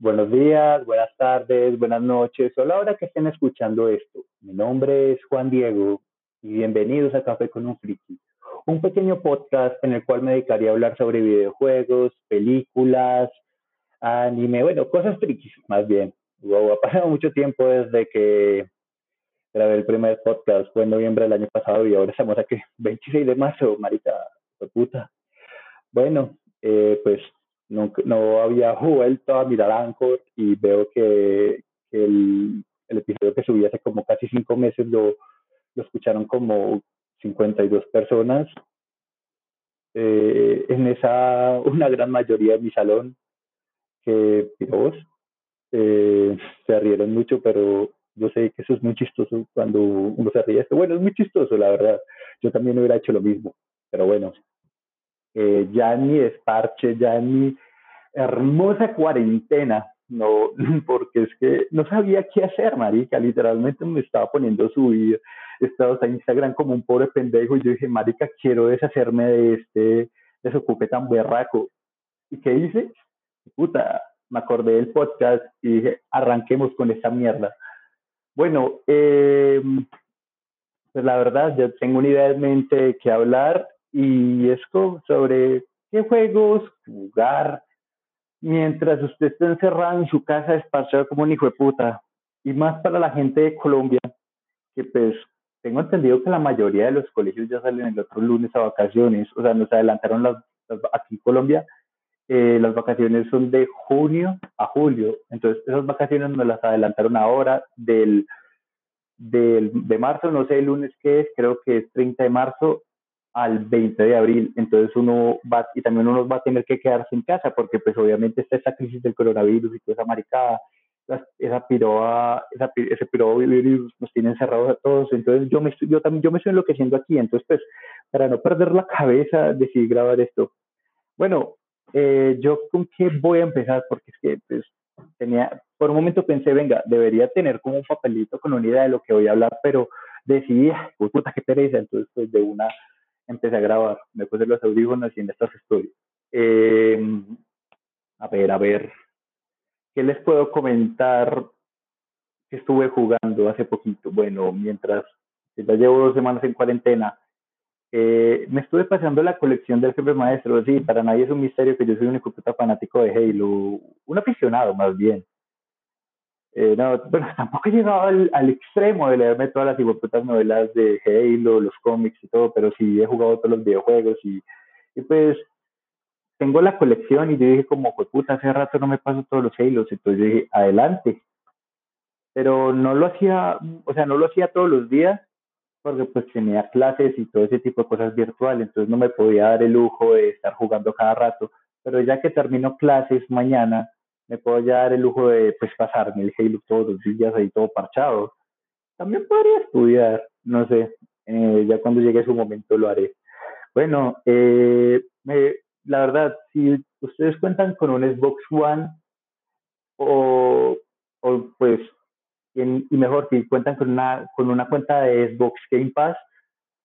Buenos días, buenas tardes, buenas noches, o la hora que estén escuchando esto. Mi nombre es Juan Diego y bienvenidos a Café con un Friki, un pequeño podcast en el cual me dedicaría a hablar sobre videojuegos, películas, anime, bueno, cosas frikis más bien. Wow, ha pasado mucho tiempo desde que grabé el primer podcast, fue en noviembre del año pasado y ahora estamos aquí, 26 de marzo, marica, puta. Bueno, eh, pues no, no había vuelto a mirar Anchor y veo que, el, el, episodio que subí hace como casi cinco meses lo, lo escucharon como 52 personas. Eh, en esa, una gran mayoría de mi salón, que vos eh, se rieron mucho, pero yo sé que eso es muy chistoso cuando uno se ríe. Bueno, es muy chistoso, la verdad. Yo también hubiera hecho lo mismo, pero bueno, eh, ya ni desparche, ya ni hermosa cuarentena, no, porque es que no sabía qué hacer, marica, literalmente me estaba poniendo subir estados a Instagram como un pobre pendejo y yo dije, marica, quiero deshacerme de este desocupe tan berraco. ¿Y qué hice? Puta, me acordé del podcast y dije, arranquemos con esta mierda. Bueno, eh, pues la verdad, yo tengo una idea en mente de qué hablar y es sobre qué juegos jugar mientras usted esté encerrado en su casa despachado como un hijo de puta. Y más para la gente de Colombia, que pues tengo entendido que la mayoría de los colegios ya salen el otro lunes a vacaciones, o sea, nos adelantaron las, aquí en Colombia, eh, las vacaciones son de junio a julio, entonces esas vacaciones nos las adelantaron ahora del, del de marzo, no sé el lunes qué es, creo que es 30 de marzo al 20 de abril. Entonces uno va, y también uno va a tener que quedarse en casa porque pues obviamente está esa crisis del coronavirus y toda esa maricada, esa piroa, esa, ese virus nos tiene encerrados a todos. Entonces yo me, yo también, yo me estoy enloqueciendo aquí. Entonces pues para no perder la cabeza decidí grabar esto. Bueno, eh, yo con qué voy a empezar porque es que pues tenía, por un momento pensé, venga, debería tener como un papelito con una idea de lo que voy a hablar, pero decidí, puta, qué pereza, entonces pues de una empecé a grabar, me puse los audífonos y en estas estoy. Eh, a ver, a ver, ¿qué les puedo comentar que estuve jugando hace poquito? Bueno, mientras ya llevo dos semanas en cuarentena, eh, me estuve pasando la colección del jefe maestro. Sí, para nadie es un misterio que yo soy un único fanático de Halo, un aficionado más bien. Eh, no, bueno, tampoco he llegado al, extremo de leerme todas las hipoputas novelas de Halo, los cómics y todo, pero sí he jugado todos los videojuegos y, y pues tengo la colección y yo dije como, pues puta, hace rato no me paso todos los Halos, entonces yo dije, adelante. Pero no lo hacía, o sea, no lo hacía todos los días, porque pues tenía clases y todo ese tipo de cosas virtuales, entonces no me podía dar el lujo de estar jugando cada rato. Pero ya que termino clases mañana, me puedo ya dar el lujo de pues pasarme el Halo todos los días ahí todo parchado. También podría estudiar, no sé, eh, ya cuando llegue su momento lo haré. Bueno, eh, la verdad, si ustedes cuentan con un Xbox One o, o pues, y mejor, si cuentan con una, con una cuenta de Xbox Game Pass,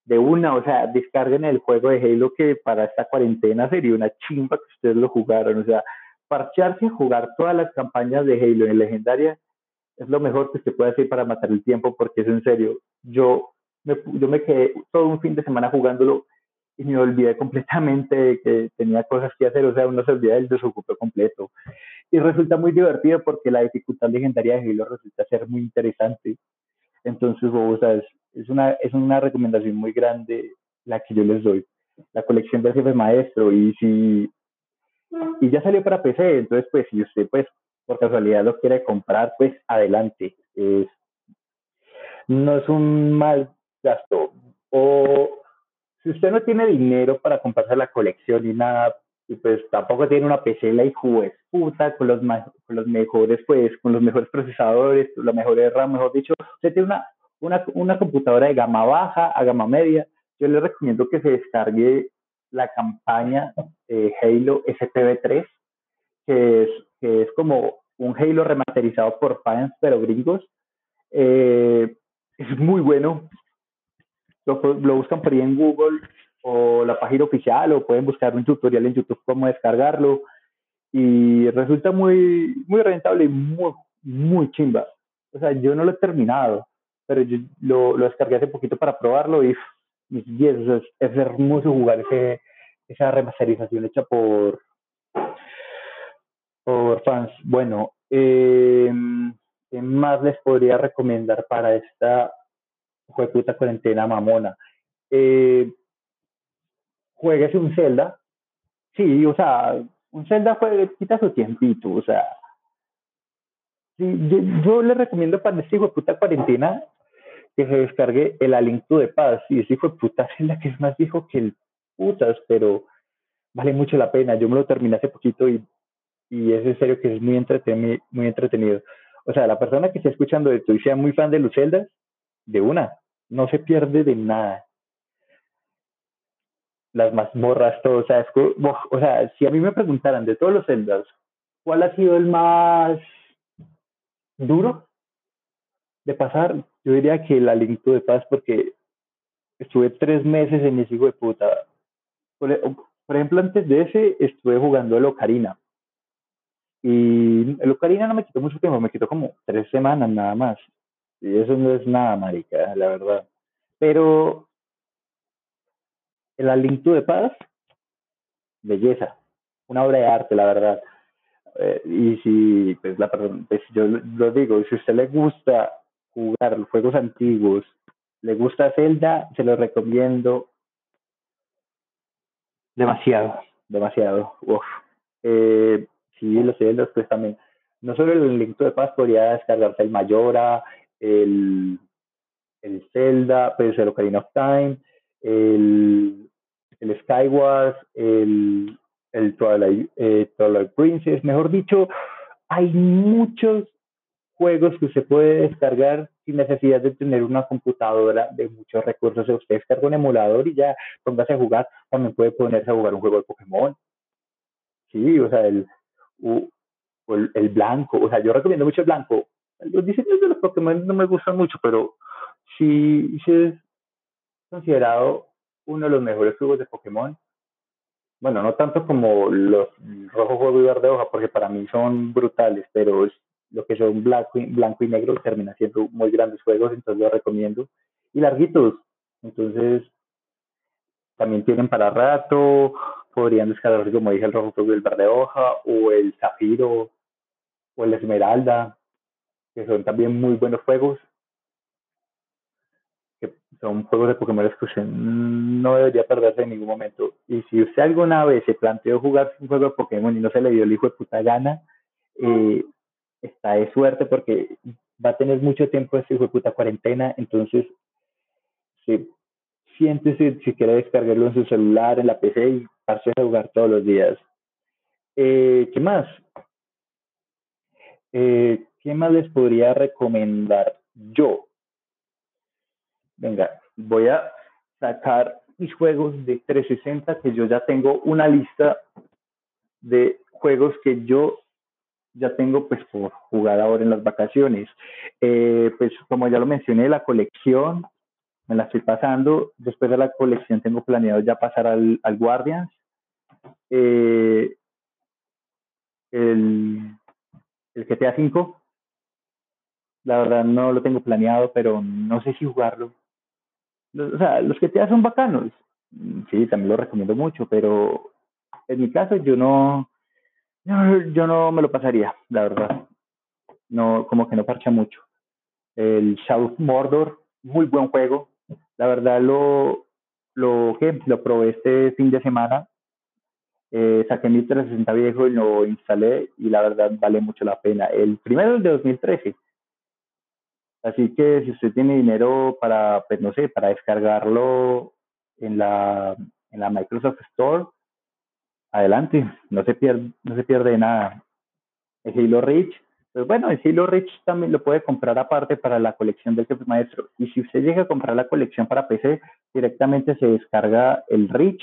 de una, o sea, descarguen el juego de Halo que para esta cuarentena sería una chimba que ustedes lo jugaran, o sea, parcharse y jugar todas las campañas de Halo en legendaria es lo mejor que se puede hacer para matar el tiempo, porque es en serio. Yo me, yo me quedé todo un fin de semana jugándolo y me olvidé completamente de que tenía cosas que hacer, o sea, uno se olvida del desocupo completo. Y resulta muy divertido porque la dificultad legendaria de Halo resulta ser muy interesante. Entonces, o sea, es, una, es una recomendación muy grande la que yo les doy. La colección del jefe maestro. Y si y ya salió para PC, entonces pues si usted pues por casualidad lo quiere comprar, pues adelante. Es, no es un mal gasto. O si usted no tiene dinero para comprarse la colección y nada, y pues tampoco tiene una PC la hijo es puta con los, con los mejores pues con los mejores procesadores, la mejor RAM, mejor dicho, usted tiene una, una, una computadora de gama baja a gama media, yo le recomiendo que se descargue la campaña de Halo SPV3, que es, que es como un Halo remasterizado por fans, pero gringos. Eh, es muy bueno. Lo, lo, buscan por ahí en Google o la página oficial o pueden buscar un tutorial en YouTube cómo descargarlo. y resulta muy, muy rentable y muy, muy chimba. O sea, yo no lo he terminado, pero yo lo, lo descargué hace poquito para probarlo y mis es, es, hermoso jugar ese, esa remasterización hecha por, por fans. Bueno, eh, ¿qué más les podría recomendar para esta puta cuarentena mamona? Eh, un Zelda. Sí, o sea, un Zelda juegue, quita su tiempito, o sea. Yo, yo, le recomiendo para este hijo puta cuarentena que se descargue el Aliento de Paz. Y ese hijo de puta Zelda que es más viejo que el putas, pero vale mucho la pena. Yo me lo terminé hace poquito y, y es en serio que es muy entretenido, muy entretenido. O sea, la persona que esté escuchando esto y sea muy fan de los Zeldas, de una, no se pierde de nada. Las mazmorras, todo, o sea, es, o sea, si a mí me preguntaran de todos los Zeldas, ¿cuál ha sido el más duro de pasar? Yo diría que el Aliento de Paz, porque estuve tres meses en ese hijo de puta. Por, por ejemplo, antes de ese estuve jugando el Ocarina. Y el Ocarina no me quitó mucho tiempo, me quitó como tres semanas nada más. Y eso no es nada, marica, la verdad. Pero el Aliento de Paz, belleza, una obra de arte, la verdad. Eh, y si, pues, la pues, yo lo digo, si a usted le gusta jugar juegos antiguos, le gusta Zelda, se lo recomiendo demasiado, demasiado. Uf. Eh, sí, los Zeldas, pues también. No solo el Link de Paz podría descargarse el Mayora, el, el Zelda, pues el Ocarina of Time, el, el Skyward, el, el Twilight, eh, Twilight Princess. Mejor dicho, hay muchos juegos que usted puede descargar sin necesidad de tener una computadora de muchos recursos. Usted descarga un emulador y ya póngase a jugar. También puede ponerse a jugar un juego de Pokémon. Sí, o sea, el, el, blanco. O sea, yo recomiendo mucho el blanco. Los diseños de los Pokémon no me gustan mucho, pero sí, sí es considerado uno de los mejores juegos de Pokémon. Bueno, no tanto como los rojo, juego y verde hoja, porque para mí son brutales, pero lo que son blanco y, blanco y negro termina siendo muy grandes juegos, entonces los recomiendo. Y larguitos, entonces también tienen para rato, podrían descargar, como dije, el rojo y el verde hoja, o el zafiro, o el esmeralda, que son también muy buenos juegos, que son juegos de Pokémon que usted no debería perderse en ningún momento. Y si usted alguna vez se planteó jugar un juego de Pokémon y no se le dio el hijo de puta gana, eh, está de suerte porque va a tener mucho tiempo este hijo puta cuarentena, entonces si, siéntese si quiere descargarlo en su celular, en la PC y pasarse a jugar todos los días. Eh, ¿Qué más? Eh, ¿Qué más les podría recomendar yo? Venga, voy a sacar mis juegos de 360 que yo ya tengo una lista de juegos que yo ya tengo pues por jugar ahora en las vacaciones. Eh, pues como ya lo mencioné, la colección me la estoy pasando. Después de la colección tengo planeado ya pasar al, al Guardians. Eh, el, el GTA V, la verdad no lo tengo planeado, pero no sé si jugarlo. o sea, los GTA son bacanos. Sí, también lo recomiendo mucho, pero en mi caso yo no, yo no me lo pasaría, la verdad. No, como que no parcha mucho. El Shadow Mordor, muy buen juego. La verdad lo, lo que lo probé este fin de semana. Eh, saqué mi 360 viejo y lo instalé y la verdad vale mucho la pena. El primero es de 2013. Así que si usted tiene dinero para, pues no sé, para descargarlo en la, en la Microsoft Store, adelante, no se pierde, nada. El Halo Reach, pues bueno, el Halo Reach también lo puede comprar aparte para la colección del jefe maestro. Y si usted llega a comprar la colección para PC, directamente se descarga el Reach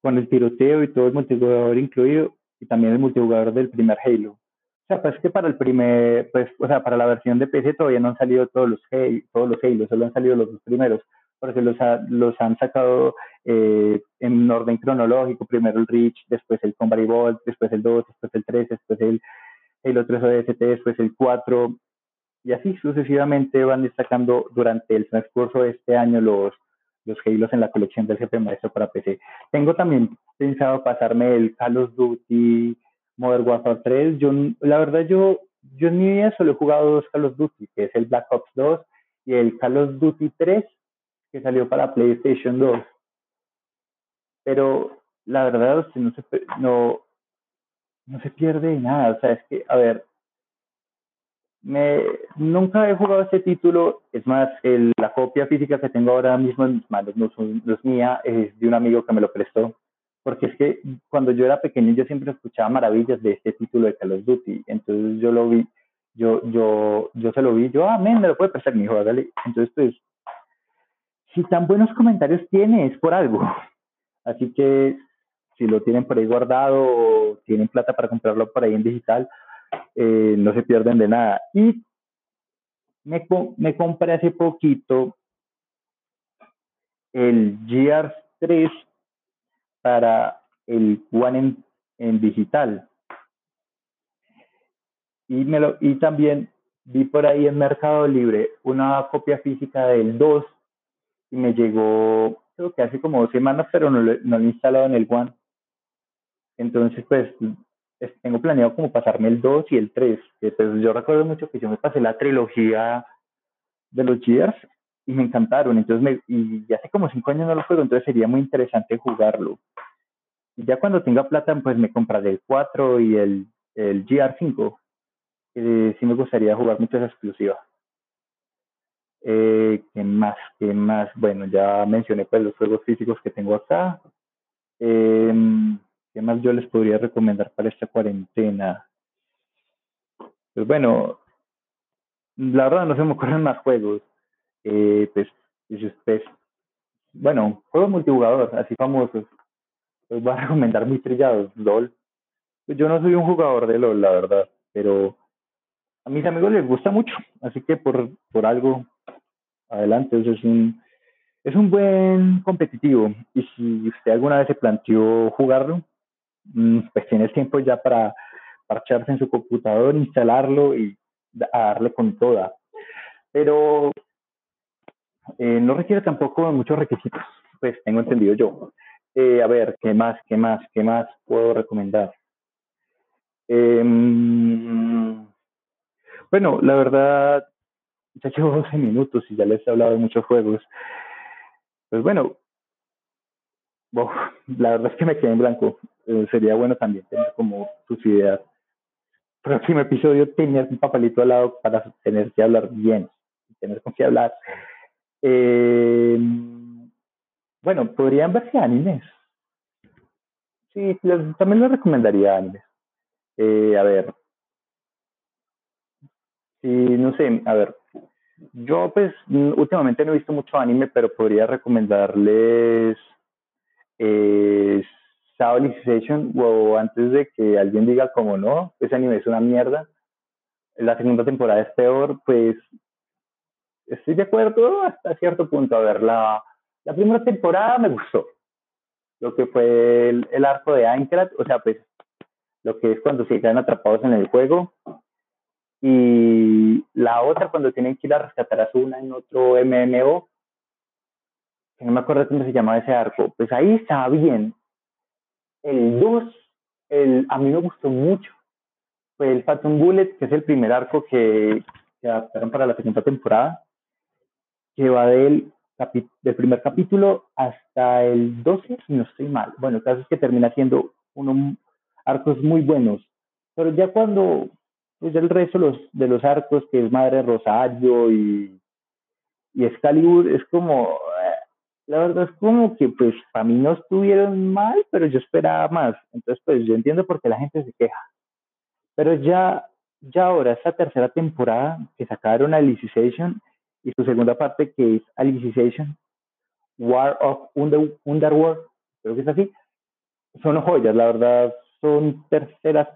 con el tiroteo y todo el multijugador incluido y también el multijugador del primer Halo. O sea, pues que para el primer, pues, o sea, para la versión de PC todavía no han salido todos los, todos los Halo, solo han salido los dos primeros. Porque los, los han sacado eh, en orden cronológico, primero el Reach, después el Combat Evolved, después el 2, después el 3, después el Halo 3 ODST, después el 4, y así sucesivamente van destacando durante el transcurso de este año los, los Halos en la colección del GP Maestro para PC. Tengo también pensado pasarme el Call of Duty Modern Warfare 3. Yo, la verdad, yo, yo en mi vida solo he jugado dos Call of Duty, que es el Black Ops 2 y el Call of Duty 3, que salió para PlayStation 2. Pero la verdad, no se, no, no se pierde nada. O sea, es que, a ver, me, nunca he jugado este título, es más, el, la copia física que tengo ahora mismo en mis manos no, no, es mía, es de un amigo que me lo prestó, porque es que cuando yo era pequeño yo siempre escuchaba maravillas de este título de Call of Duty, entonces yo lo vi, yo, yo, yo se lo vi, yo, ah, men, me lo puede prestar mi hijo, dale. Entonces, pues, si tan buenos comentarios tiene, es por algo. Así que si lo tienen por ahí guardado o tienen plata para comprarlo por ahí en digital, eh, no se pierden de nada. Y me, me compré hace poquito el GR 3 para el One en, digital. Y, me lo, y también vi por ahí en Mercado Libre una copia física del 2 y me llegó, creo que hace como dos semanas, pero no lo, no lo he instalado en el One. Entonces, pues tengo planeado como pasarme el 2 y el 3. Que, pues, yo recuerdo mucho que yo me pasé la trilogía de los Gears y me encantaron. Entonces, me, y hace como 5 años no lo juego, entonces sería muy interesante jugarlo. Y ya cuando tenga plata, pues me compraré el 4 y el, el GR5. Que sí me gustaría jugar muchas exclusivas. Eh, ¿Qué más? ¿Qué más? Bueno, ya mencioné pues los juegos físicos que tengo acá. Eh, ¿Qué más yo les podría recomendar para esta cuarentena? Pues bueno, la verdad no se me ocurren más juegos. Eh, pues, pues, bueno, juegos multijugador, así famosos. Los voy a recomendar muy trillados. LOL. Pues yo no soy un jugador de LOL, la verdad, pero a mis amigos les gusta mucho, así que por, por algo, adelante, es un, es un buen competitivo. Y si usted alguna vez se planteó jugarlo, Mm, pues tienes tiempo ya para parcharse en su computador, instalarlo y darle con toda. Pero eh, no requiere tampoco muchos requisitos, pues tengo entendido yo. Eh, a ver, ¿qué más, qué más, qué más puedo recomendar? Em, bueno, la verdad, ya llevo 12 minutos y ya les he hablado de muchos juegos. Pues bueno, la verdad es que me quedé en blanco. Eh, sería bueno también tener como sus ideas. Próximo episodio, tener un papelito al lado para tener que hablar bien, tener con qué hablar. Eh, bueno, podrían verse animes. Sí, también les recomendaría animes. Eh, a ver. Sí, no sé, a ver. Yo, pues, últimamente no he visto mucho anime, pero podría recomendarles eh, Alicization o antes de que alguien diga como no, ese anime es una mierda, la segunda temporada es peor, pues estoy de acuerdo hasta cierto punto. A ver, la, la primera temporada me gustó. Lo que fue el, arco de Aincrad, o sea, pues lo que es cuando se quedan atrapados en el juego. Y la otra cuando tienen que ir a rescatar a Suna en otro MMO, que no me acuerdo cómo se llamaba ese arco, pues ahí estaba bien. El 2, el, a mí me gustó mucho. Fue el Phantom Bullet, que es el primer arco que, que adaptaron para la segunda temporada, que va del, del primer capítulo hasta el 12, si no estoy mal. Bueno, el caso es que termina siendo unos arcos muy buenos. Pero ya cuando, pues el resto los, de los arcos, que es Madre Rosario y, y es como, la verdad es como que pues para mí no estuvieron mal, pero yo esperaba más. Entonces pues yo entiendo por qué la gente se queja. Pero ya, ya ahora, esta tercera temporada que sacaron Alicization y su segunda parte que es Alicization, War of Under, Underworld, creo que es así, son joyas, la verdad, son terceras,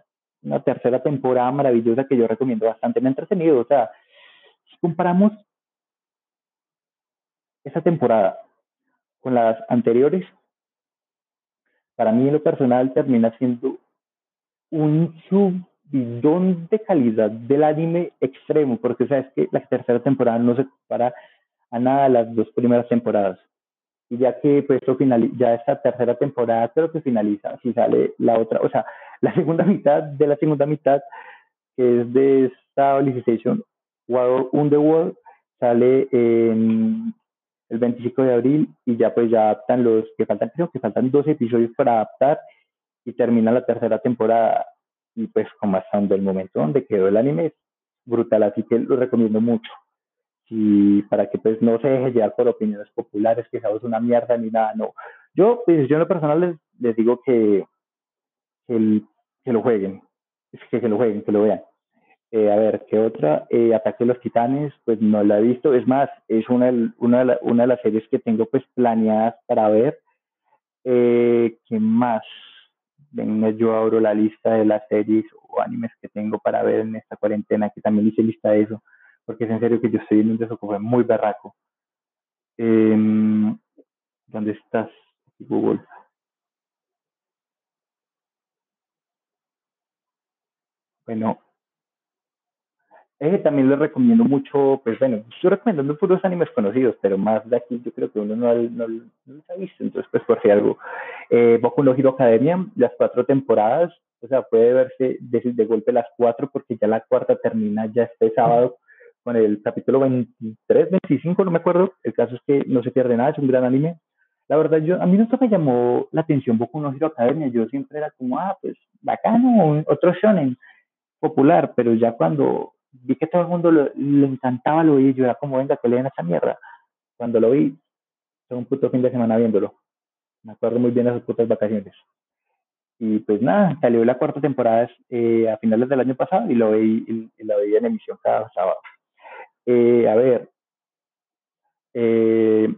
una tercera temporada maravillosa que yo recomiendo bastante. Me ha entretenido, o sea, si comparamos esta temporada con las anteriores, para mí en lo personal termina siendo un subidón de calidad del anime extremo, porque sabes que la tercera temporada no se compara a nada de las dos primeras temporadas. Y ya que pues esto ya esta tercera temporada creo que finaliza, si sale la otra, o sea, la segunda mitad de la segunda mitad, que es de esta Alicization War Underworld, sale en el 25 de abril y ya pues ya adaptan los que faltan, creo que faltan dos episodios para adaptar y termina la tercera temporada y pues como hasta donde el momento donde quedó el anime es brutal, así que lo recomiendo mucho. Y para que pues no se deje llevar por opiniones populares, que es una mierda ni nada, no. Yo, pues yo en lo personal les, les digo que, que, que, lo jueguen, que, que lo jueguen, que lo vean. Eh, a ver, ¿qué otra? Eh, Ataque de los Titanes, pues no la he visto. Es más, es una, una, una de las series que tengo pues planeadas para ver. Eh, ¿Qué más? Venga, yo abro la lista de las series o animes que tengo para ver en esta cuarentena, que también hice lista de eso, porque es en serio que yo estoy en un desocupo muy berraco. Em, ¿Dónde estás, Google? Bueno, eh, también les recomiendo mucho, pues bueno, estoy recomendando puros animes conocidos, pero más de aquí yo creo que uno no, no, los ha visto, entonces pues por si algo. Eh, Boku no Hero Academia, las cuatro temporadas, o sea, puede verse de, de, golpe las cuatro porque ya la cuarta termina ya este sábado con el capítulo 23, 25, no me acuerdo. El caso es que no se pierde nada, es un gran anime. La verdad, yo, a mí nunca me llamó la atención Boku no Hero Academia, yo siempre era como, ah, pues bacano, otro shonen popular, pero ya cuando vi que todo el mundo le encantaba lo vi, yo era como, venga, que leen esa mierda. Cuando lo vi, fue un puto fin de semana viéndolo. Me acuerdo muy bien de esas putas vacaciones. Y pues nada, salió la cuarta temporada eh, a finales del año pasado y lo vi, y, lo veía en emisión cada sábado. Eh, a ver, eh,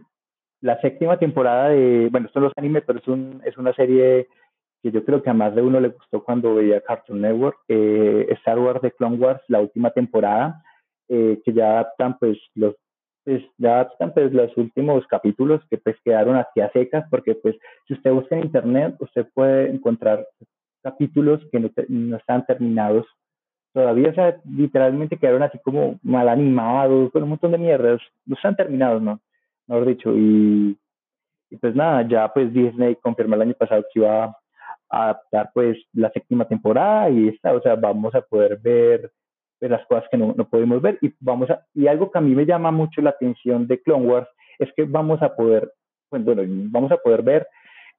la séptima temporada de, bueno, esto no es anime, pero es, un, es una serie que yo creo que a más de uno le gustó cuando veía Cartoon Network, eh, Star Wars de Clone Wars, la última temporada, eh, que ya adaptan pues los pues ya adaptan pues los últimos capítulos que pues quedaron así a secas, porque pues si usted busca en internet, usted puede encontrar capítulos que no, no están terminados todavía, o sea, literalmente quedaron así como mal animados, con un montón de mierdas, no están terminados, ¿no? Mejor dicho, y, y pues nada, ya pues Disney confirmó el año pasado que iba adaptar pues la séptima temporada y esta, o sea, vamos a poder ver, las cosas que no, no podemos ver y vamos a, y algo que a mí me llama mucho la atención de Clone Wars es que vamos a poder, pues, bueno, vamos a poder ver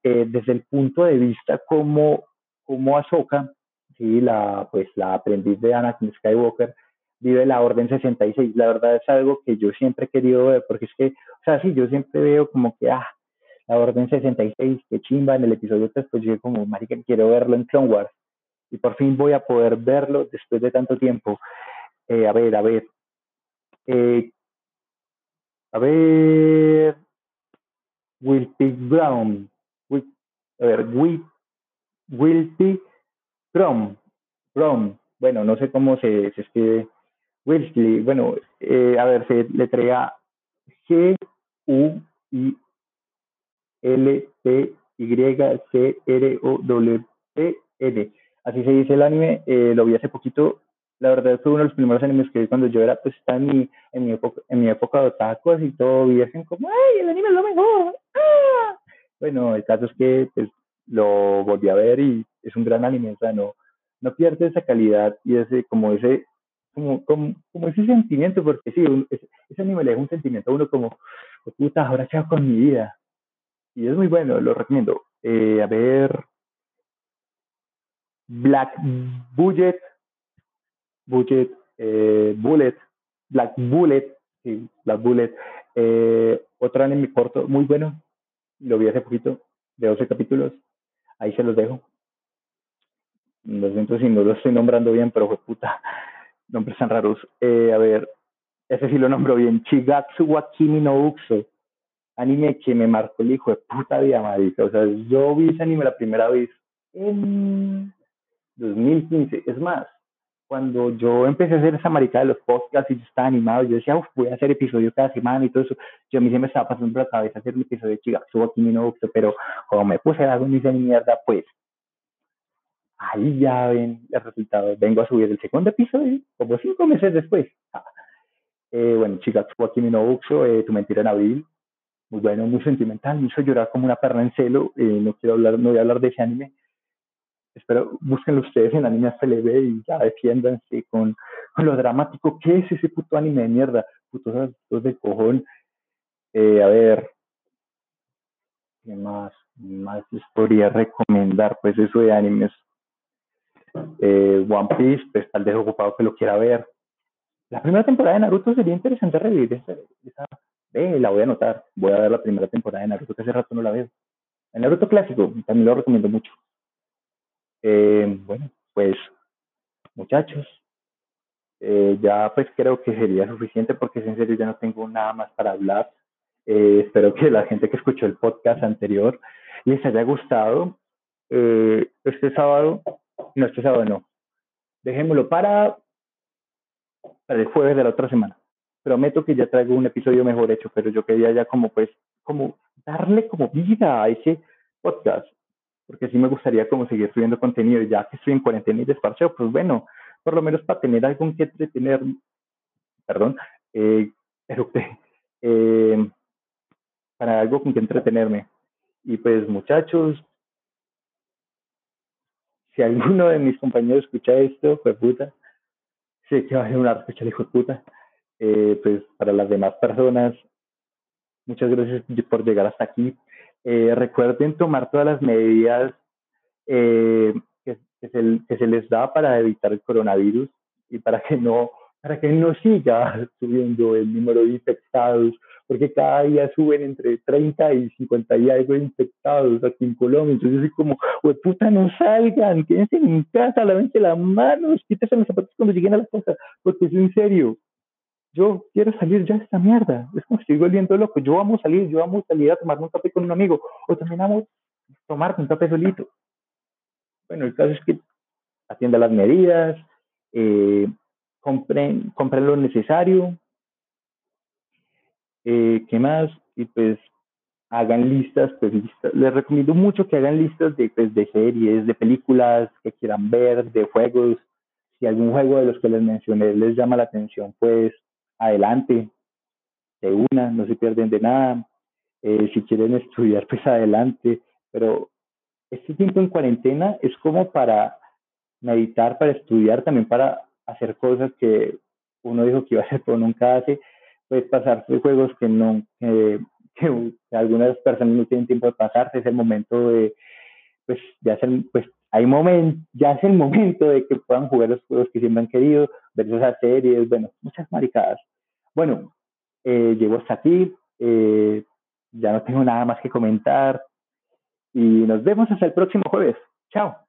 eh, desde el punto de vista como, como Ahsoka, sí, la, pues la aprendiz de Anakin Skywalker, vive la Orden 66. La verdad es algo que yo siempre he querido ver, porque es que, o sea, sí, yo siempre veo como que, ah, la Orden 66, que chimba, en el episodio 3, pues yo como, marica, quiero verlo en Clone Wars. Y por fin voy a poder verlo después de tanto tiempo. Eh, a ver, a ver. Eh, a ver. Will. Brown. a ver, Will. Brown. Brown. Bueno, no sé cómo se, se escribe. Wilsley. Bueno, eh, a ver, se le traía G-U-I L P Y C R O W N. Así se dice el anime, eh, lo vi hace poquito. La verdad fue uno de los primeros animes que vi cuando yo era, pues, estaba en mi, en mi época, de otaku, así todo, vi así como, ¡ay, el anime es lo mejor! ¡Ah! Bueno, el caso es que, pues, lo volví a ver y es un gran anime, o sea, no, no pierde esa calidad y ese, como ese, como, como, como ese sentimiento, porque sí, ese, anime le deja un sentimiento a uno como, puta, ahora qué hago con mi vida, y es muy bueno, lo recomiendo. Eh, a ver, Black Budget, Budget, eh, Bullet, Black Bullet, sí, Black Bullet, eh, otro anime corto, muy bueno, lo vi hace poquito, de 12 capítulos, ahí se los dejo. Lo siento si no lo estoy nombrando bien, pero fue puta, nombres tan raros. Eh, a ver, ese sí lo nombro bien, Chigatsu Wakimi no Uxo anime que me marcó el hijo de puta vida, marica. O sea, yo vi ese anime la primera vez en 2015. Es más, cuando yo empecé a hacer esa maricada de los podcasts y yo estaba animado, yo decía, Uf, voy a hacer episodio cada semana y todo eso, yo a mí se me estaba pasando por la cabeza hacer un episodio de Chigaxu aquí mi pero como me puse a dar de mierda, pues ahí ya ven el resultado. Vengo a subir el segundo episodio, como cinco meses después. Ah. Eh, bueno, Chigaxu aquí mi eh, Tu mentira en abril, muy bueno, muy sentimental, me hizo llorar como una perra en celo, eh, no quiero hablar, no voy a hablar de ese anime, espero, búsquenlo ustedes en Anime FLB y ya defiéndanse con, lo dramático. ¿Qué es ese puto anime de mierda? Putos de cojón. Eh, a ver, ¿qué más? más les podría recomendar? Pues eso de animes. Eh, One Piece, pues tal vez ocupado que lo quiera ver. La primera temporada de Naruto sería interesante revivir esa, esa eh, la voy a anotar. Voy a ver la primera temporada de Naruto, que hace rato no la veo. El Naruto clásico, también lo recomiendo mucho. Eh, bueno, pues muchachos, eh, ya pues creo que sería suficiente porque en serio ya no tengo nada más para hablar. Espero que la gente que escuchó el podcast anterior les haya gustado. este sábado, no, este sábado no. Dejémoslo para, para el jueves de la otra semana. Prometo que ya traigo un episodio mejor hecho, pero yo quería ya como pues, como darle como vida a ese podcast porque sí me gustaría como seguir subiendo contenido, ya que estoy en cuarentena y desparcheo, pues bueno, por lo menos para tener algo que entretener, perdón, eh, eh, para algo con que entretenerme. Y pues muchachos, si alguno de mis compañeros escucha esto, pues puta, sé que va a ser una de hijo de puta, eh, pues para las demás personas, muchas gracias por llegar hasta aquí. Eh, recuerden tomar todas las medidas eh, que, se, que, se, les da para evitar el coronavirus y para que no para que no siga subiendo el número de infectados, porque cada día suben entre 30 y 50 y algo de infectados aquí en Colombia. Entonces, es como, puta, no salgan, quédense en casa, lávense las manos, quítense los zapatos cuando lleguen a la casa, porque es en serio yo quiero salir ya de esta mierda. Es como si estoy volviendo loco. Yo vamos a salir, yo vamos a salir a tomarme un café con un amigo. O también vamos a tomar un café solito. Bueno, el caso es que atienda las medidas, eh, compren, compren lo necesario. Eh, ¿Qué más? Y pues hagan listas, pues Les recomiendo mucho que hagan listas de, pues, de series, de películas que quieran ver, de juegos. Si algún juego de los que les mencioné les llama la atención, pues adelante, de una, no se pierden de nada. Eh, si quieren estudiar, pues adelante. Pero este tiempo en cuarentena es como para meditar, para estudiar, también para hacer cosas que uno dijo que iba a hacer, pero nunca hace. Pues pasarse juegos que no, que, algunas personas no tienen tiempo de pasarse. Es el momento de, pues, ya hacer, pues, hay momento, ya es el momento de que puedan jugar los juegos que siempre han querido, ver esas series, bueno, muchas maricadas. Bueno, eh, llego hasta aquí, eh, ya no tengo nada más que comentar y nos vemos hasta el próximo jueves. Chao.